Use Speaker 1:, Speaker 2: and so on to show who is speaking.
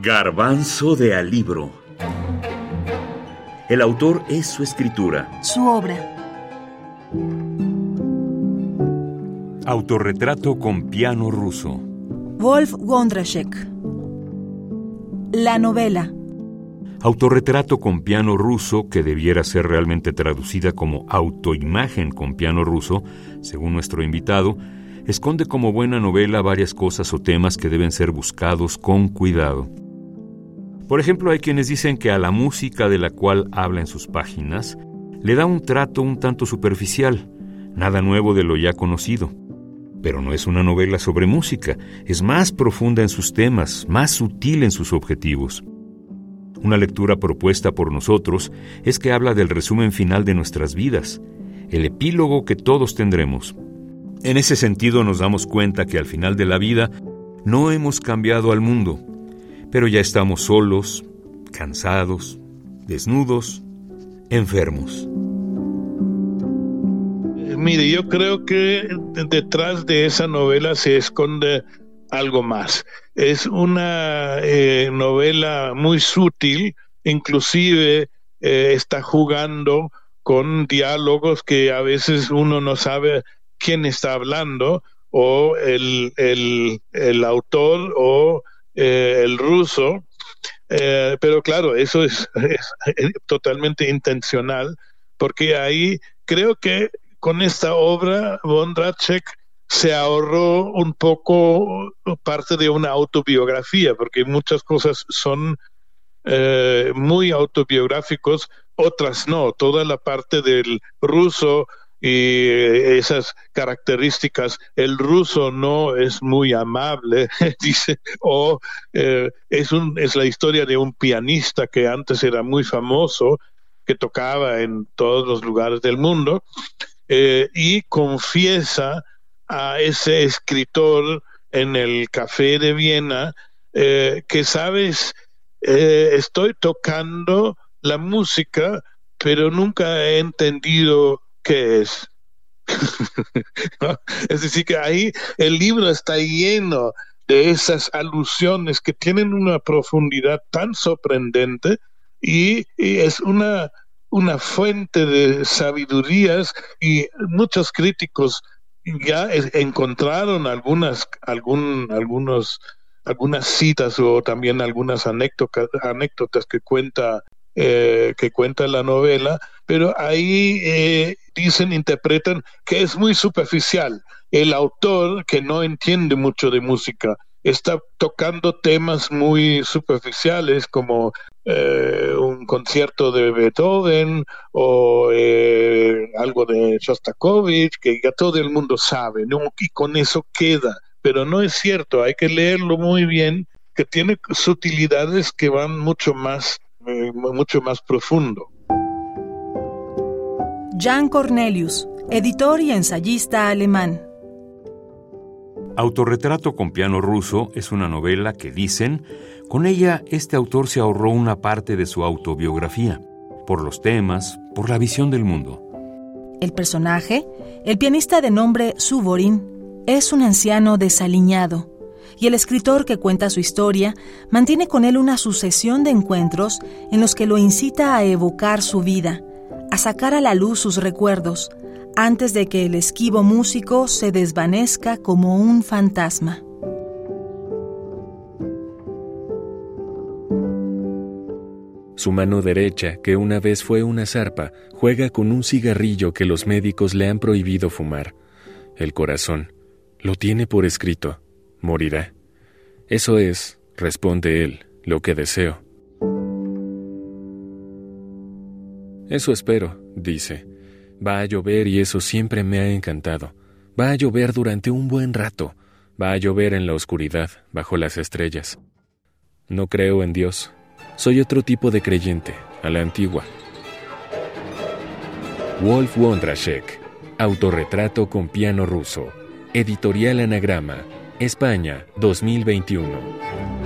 Speaker 1: Garbanzo de Alibro. El autor es su escritura.
Speaker 2: Su obra.
Speaker 1: Autorretrato con piano ruso.
Speaker 2: Wolf Wondrashek. La novela.
Speaker 1: Autorretrato con piano ruso, que debiera ser realmente traducida como autoimagen con piano ruso, según nuestro invitado, esconde como buena novela varias cosas o temas que deben ser buscados con cuidado. Por ejemplo, hay quienes dicen que a la música de la cual habla en sus páginas le da un trato un tanto superficial, nada nuevo de lo ya conocido. Pero no es una novela sobre música, es más profunda en sus temas, más sutil en sus objetivos. Una lectura propuesta por nosotros es que habla del resumen final de nuestras vidas, el epílogo que todos tendremos. En ese sentido nos damos cuenta que al final de la vida no hemos cambiado al mundo, pero ya estamos solos, cansados, desnudos, enfermos.
Speaker 3: Mire, yo creo que detrás de esa novela se esconde algo más. Es una eh, novela muy sutil, inclusive eh, está jugando con diálogos que a veces uno no sabe quién está hablando, o el, el, el autor o eh, el ruso, eh, pero claro, eso es, totalmente intencional, porque ahí creo que con esta obra Bondrachek se ahorró un poco parte de una autobiografía, porque muchas cosas son eh, muy autobiográficos, otras no. Toda la parte del ruso y esas características. El ruso no es muy amable, dice, o eh, es, es la historia de un pianista que antes era muy famoso, que tocaba en todos los lugares del mundo, eh, y confiesa a ese escritor en el café de Viena eh, que, sabes, estoy tocando la música, pero nunca he entendido qué es. es decir, que ahí el libro está lleno de esas alusiones que tienen una profundidad tan sorprendente y, es una, una fuente de sabidurías y muchos críticos ya encontraron algunas, algún, algunos, algunas citas o también algunas anécdotas, anécdotas que cuenta eh, que cuenta la novela, pero ahí eh, dicen, interpretan que es muy superficial. El autor, que no entiende mucho de música, está tocando temas muy superficiales como eh, un concierto de Beethoven o algo de Shostakovich, que ya todo el mundo sabe, y con eso queda. Pero no es cierto, hay que leerlo muy bien, que tiene sutilidades que van mucho más eh, mucho más profundo.
Speaker 2: Jan Cornelius, editor y ensayista alemán.
Speaker 1: Autorretrato con piano ruso es una novela que dicen, con ella este autor se ahorró una parte de su autobiografía, por los temas, por la visión del mundo.
Speaker 2: El personaje, el pianista de nombre Suvorin, es un anciano desaliñado, y el escritor que cuenta su historia mantiene con él una sucesión de encuentros en los que lo incita a evocar su vida, a sacar a la luz sus recuerdos, antes de que el esquivo músico se desvanezca como un fantasma.
Speaker 4: Su mano derecha, que una vez fue una zarpa, juega con un cigarrillo que los médicos le han prohibido fumar. El corazón. Lo tiene por escrito morirá. Eso es, responde él, lo que deseo. Eso espero, dice. Va a llover y eso siempre me ha encantado. Va a llover durante un buen rato. Va a llover en la oscuridad, bajo las estrellas. No creo en Dios. Soy otro tipo de creyente, a la antigua. Wolf Wondrashek, Autorretrato con piano ruso. Editorial Anagrama, España 2021.